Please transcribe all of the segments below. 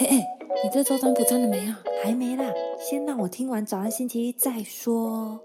哎哎，你这周占卜占了没啊？还没啦，先让我听完早安星期一再说。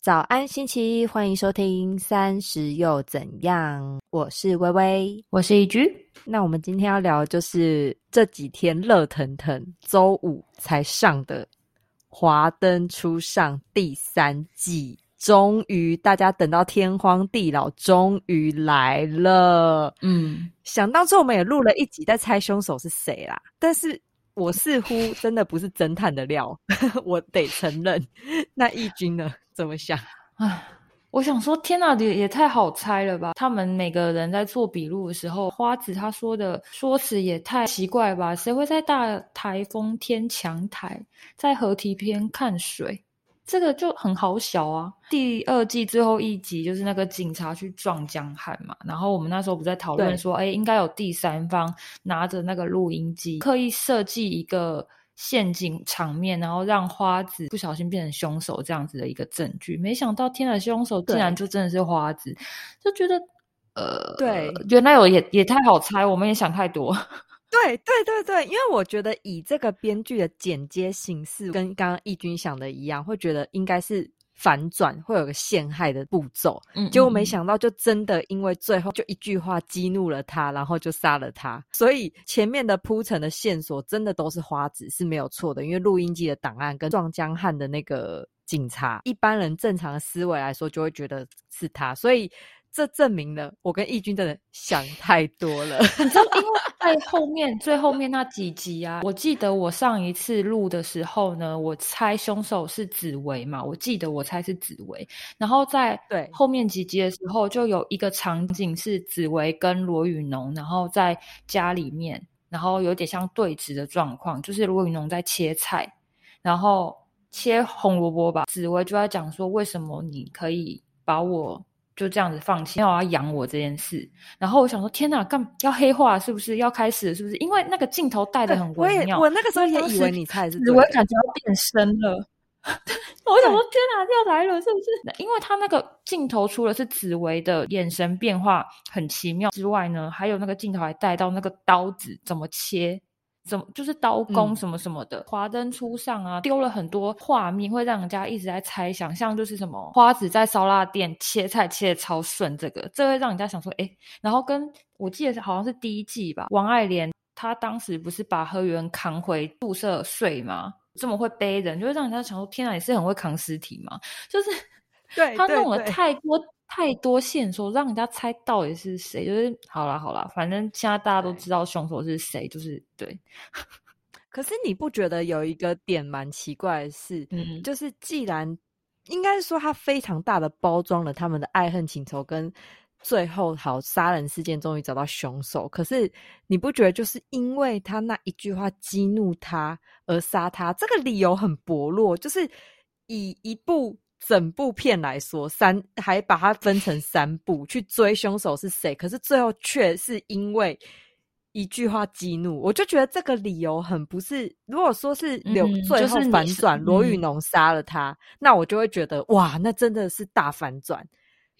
早安星期一，欢迎收听三十又怎样？我是微微，我是一居。那我们今天要聊的就是这几天热腾腾，周五才上的《华灯初上》第三季。终于，大家等到天荒地老，终于来了。嗯，想当初我们也录了一集在猜凶手是谁啦，但是我似乎真的不是侦探的料，我得承认。那义军呢？怎么想？唉，我想说，天哪，也也太好猜了吧！他们每个人在做笔录的时候，花子他说的说辞也太奇怪吧？谁会在大台风天抢台，在河堤边看水？这个就很好小啊！第二季最后一集就是那个警察去撞江汉嘛，然后我们那时候不在讨论说，哎，应该有第三方拿着那个录音机，刻意设计一个陷阱场面，然后让花子不小心变成凶手这样子的一个证据。没想到天的凶手竟然就真的是花子，就觉得呃，对，原来有也也太好猜，我们也想太多。对对对对，因为我觉得以这个编剧的剪接形式，跟刚刚义军想的一样，会觉得应该是反转，会有个陷害的步骤。嗯，结果没想到，就真的因为最后就一句话激怒了他，然后就杀了他。所以前面的铺陈的线索真的都是花子是没有错的，因为录音机的档案跟撞江汉的那个警察，一般人正常的思维来说就会觉得是他，所以。这证明了我跟义军真的想太多了。你知道，因为在后面最后面那几集啊，我记得我上一次录的时候呢，我猜凶手是紫薇嘛，我记得我猜是紫薇。然后在对后面几集的时候，就有一个场景是紫薇跟罗宇农，然后在家里面，然后有点像对峙的状况，就是罗宇农在切菜，然后切红萝卜吧，紫薇就在讲说，为什么你可以把我。就这样子放弃，要要养我这件事。然后我想说，天哪，干要黑化是不是？要开始是不是？因为那个镜头带的很微妙。我那个时候也以为你菜是，我感觉要变身了。我想说，天哪，要来了是不是？因为他那个镜头除了是紫薇的眼神变化很奇妙之外呢，还有那个镜头还带到那个刀子怎么切。怎么就是刀工什么什么的，华灯初上啊，丢了很多画面，会让人家一直在猜想，像就是什么花子在烧腊店切菜切的超顺，这个这会让人家想说，哎，然后跟我记得好像是第一季吧，王爱莲她当时不是把何元扛回宿舍睡吗？这么会背人，就会让人家想说，天啊，你是很会扛尸体吗，就是对他弄了太多。太多线索让人家猜到底是谁，就是好了好了，反正现在大家都知道凶手是谁，就是对。可是你不觉得有一个点蛮奇怪的是，嗯，就是既然应该是说他非常大的包装了他们的爱恨情仇，跟最后好杀人事件终于找到凶手，可是你不觉得就是因为他那一句话激怒他而杀他，这个理由很薄弱，就是以一部。整部片来说，三还把它分成三部去追凶手是谁，可是最后却是因为一句话激怒，我就觉得这个理由很不是。如果说是留最后反转，罗宇农杀了他，那我就会觉得哇，那真的是大反转。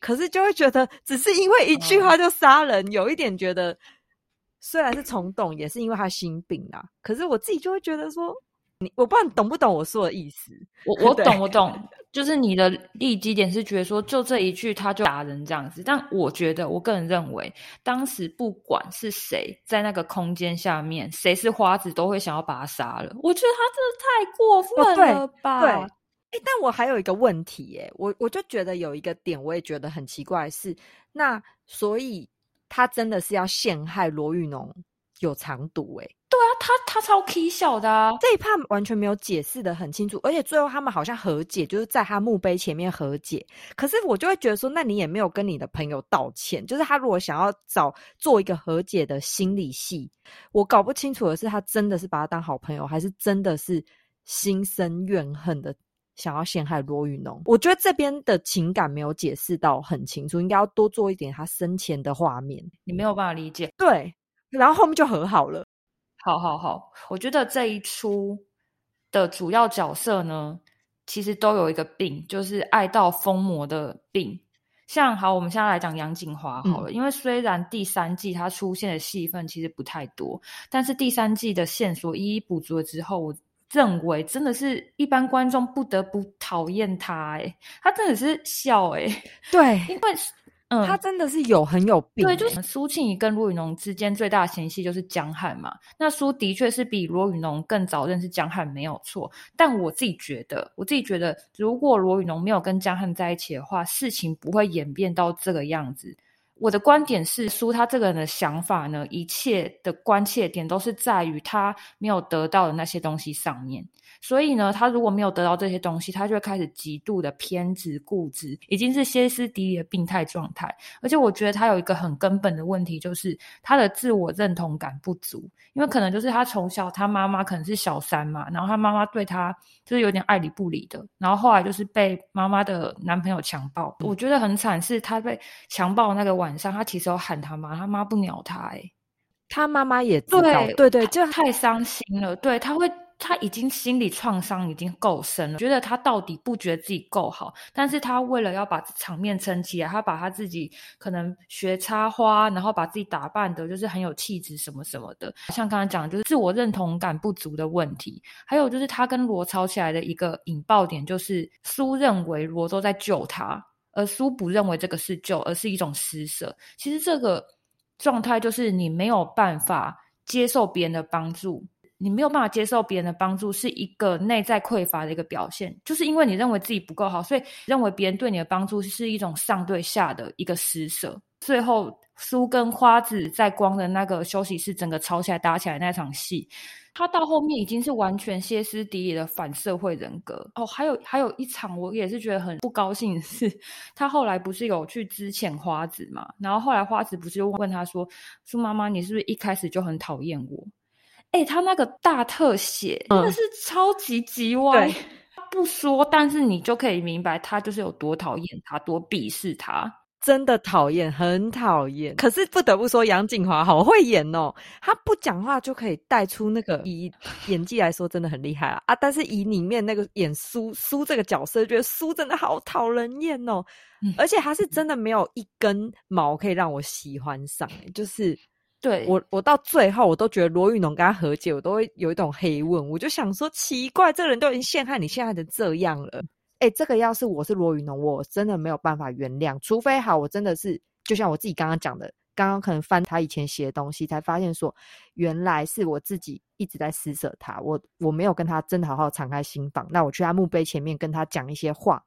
可是就会觉得只是因为一句话就杀人，有一点觉得虽然是冲动，也是因为他心病啊。可是我自己就会觉得说。你我不知道你懂不懂我说的意思？我 我懂我懂，就是你的立基点是觉得说就这一句他就打人这样子，但我觉得我个人认为，当时不管是谁在那个空间下面，谁是花子都会想要把他杀了。我觉得他真的太过分了吧？对，哎，但我还有一个问题，哎，我我就觉得有一个点，我也觉得很奇怪，是那所以他真的是要陷害罗玉农有藏毒，哎。对啊，他他超 K 笑的啊，这一趴完全没有解释的很清楚，而且最后他们好像和解，就是在他墓碑前面和解。可是我就会觉得说，那你也没有跟你的朋友道歉，就是他如果想要找做一个和解的心理戏，我搞不清楚的是，他真的是把他当好朋友，还是真的是心生怨恨的想要陷害罗宇农？我觉得这边的情感没有解释到很清楚，应该要多做一点他生前的画面，你没有办法理解。对，然后后面就和好了。好好好，我觉得这一出的主要角色呢，其实都有一个病，就是爱到疯魔的病。像好，我们现在来讲杨锦华好了，因为虽然第三季他出现的戏份其实不太多，但是第三季的线索一一补足了之后，我认为真的是一般观众不得不讨厌他，哎，他真的是笑，哎，对，因为。嗯，他真的是有很有病。对，就是苏庆怡跟罗宇农之间最大的嫌隙就是江汉嘛。那苏的确是比罗宇农更早认识江汉，没有错。但我自己觉得，我自己觉得，如果罗宇农没有跟江汉在一起的话，事情不会演变到这个样子。我的观点是，苏他这个人的想法呢，一切的关切点都是在于他没有得到的那些东西上面。所以呢，他如果没有得到这些东西，他就会开始极度的偏执、固执，已经是歇斯底里的病态状态。而且，我觉得他有一个很根本的问题，就是他的自我认同感不足。因为可能就是他从小他妈妈可能是小三嘛，然后他妈妈对他就是有点爱理不理的，然后后来就是被妈妈的男朋友强暴。我觉得很惨，是他被强暴那个晚上，他其实有喊他妈，他妈不鸟他，哎，他妈妈也知道，对对，就太伤心了。对他会。他已经心理创伤已经够深了，觉得他到底不觉得自己够好，但是他为了要把场面撑起来，他把他自己可能学插花，然后把自己打扮的就是很有气质什么什么的。像刚刚讲，就是自我认同感不足的问题。还有就是他跟罗吵起来的一个引爆点，就是苏认为罗都在救他，而苏不认为这个是救，而是一种施舍。其实这个状态就是你没有办法接受别人的帮助。你没有办法接受别人的帮助，是一个内在匮乏的一个表现，就是因为你认为自己不够好，所以认为别人对你的帮助是一种上对下的一个施舍。最后，苏跟花子在光的那个休息室，整个吵起来、打起来那场戏，他到后面已经是完全歇斯底里的反社会人格。哦，还有还有一场，我也是觉得很不高兴，是他后来不是有去支遣花子嘛？然后后来花子不是又问他说：“苏妈妈，你是不是一开始就很讨厌我？”哎，他那个大特写真的是超级极歪，不说，但是你就可以明白他就是有多讨厌他，多鄙视他，真的讨厌，很讨厌。可是不得不说，杨锦华好会演哦，他不讲话就可以带出那个，以演技来说真的很厉害啊啊！但是以里面那个演苏苏这个角色，觉得苏真的好讨人厌哦，而且他是真的没有一根毛可以让我喜欢上，就是。对我，我到最后我都觉得罗玉农跟他和解，我都会有一种黑问。我就想说，奇怪，这个人都已经陷害你，陷害成这样了。哎，这个要是我是罗玉农，我真的没有办法原谅。除非好，我真的是就像我自己刚刚讲的，刚刚可能翻他以前写的东西，才发现说，原来是我自己一直在施舍他，我我没有跟他真的好好敞开心房。那我去他墓碑前面跟他讲一些话。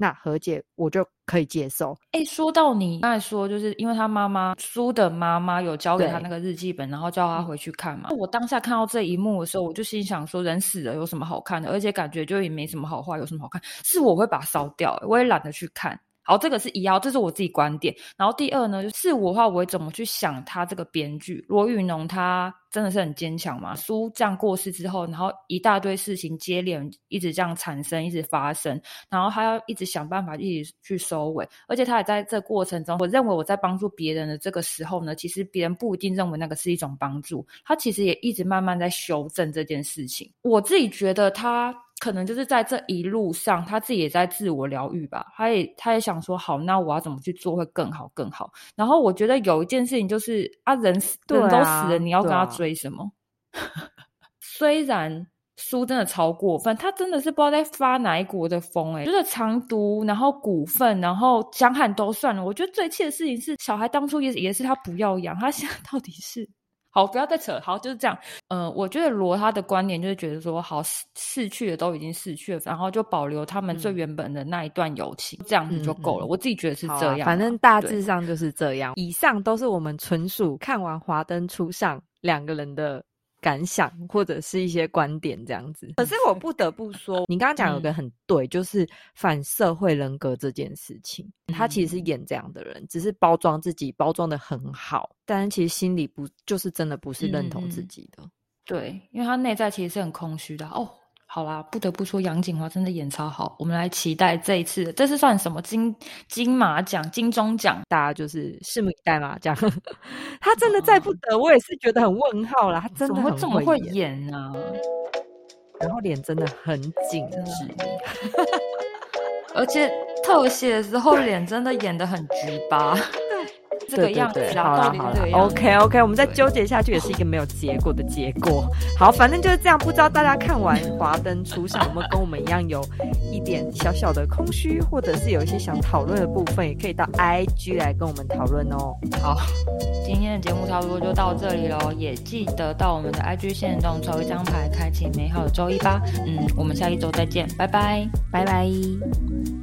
那和解我就可以接受。哎，说到你刚才说，就是因为他妈妈苏的妈妈有交给他那个日记本，然后叫他回去看嘛。我当下看到这一幕的时候，我就心想说，人死了有什么好看的？而且感觉就也没什么好画，有什么好看？是我会把它烧掉，我也懒得去看。好，这个是一样，这是我自己观点。然后第二呢，就是我的话，我会怎么去想他这个编剧罗宇农，他真的是很坚强嘛？苏这样过世之后，然后一大堆事情接连一直这样产生，一直发生，然后他要一直想办法一直去收尾，而且他也在这过程中，我认为我在帮助别人的这个时候呢，其实别人不一定认为那个是一种帮助，他其实也一直慢慢在修正这件事情。我自己觉得他。可能就是在这一路上，他自己也在自我疗愈吧。他也他也想说，好，那我要怎么去做会更好更好。然后我觉得有一件事情就是啊，人死人都死了，你要跟他追什么？虽然书真的超过分，他真的是不知道在发哪一国的疯哎，就是藏毒，然后股份，然后江汉都算了。我觉得最气的事情是，小孩当初也也是他不要养，他现在到底是？好，不要再扯。好，就是这样。呃，我觉得罗他的观点就是觉得说，好逝去的都已经逝去了，然后就保留他们最原本的那一段友情，这样子就够了。我自己觉得是这样。反正大致上就是这样。以上都是我们纯属看完《华灯初上》两个人的。感想或者是一些观点这样子，可是我不得不说，你刚刚讲有个很对，就是反社会人格这件事情，他其实是演这样的人，只是包装自己包装的很好，但是其实心里不就是真的不是认同自己的，对，因为他内在其实是很空虚的哦。好啦，不得不说杨景华真的演超好，我们来期待这一次，这是算什么金金马奖、金钟奖？大家就是拭目以待嘛。这样，他真的再不得，我也是觉得很问号啦。他真的会这么会演啊？然后脸真的很紧致，而且。特写的时候脸真的演的很直巴。这个样子，好了好了，OK OK，我们再纠结下去也是一个没有结果的结果。好，反正就是这样。不知道大家看完《华灯初上》有没有跟我们一样有一点小小的空虚，或者是有一些想讨论的部分，也可以到 IG 来跟我们讨论哦。好，今天的节目差不多就到这里喽，也记得到我们的 IG 线动抽一张牌，开启美好的周一吧。嗯，我们下一周再见，拜拜，拜拜。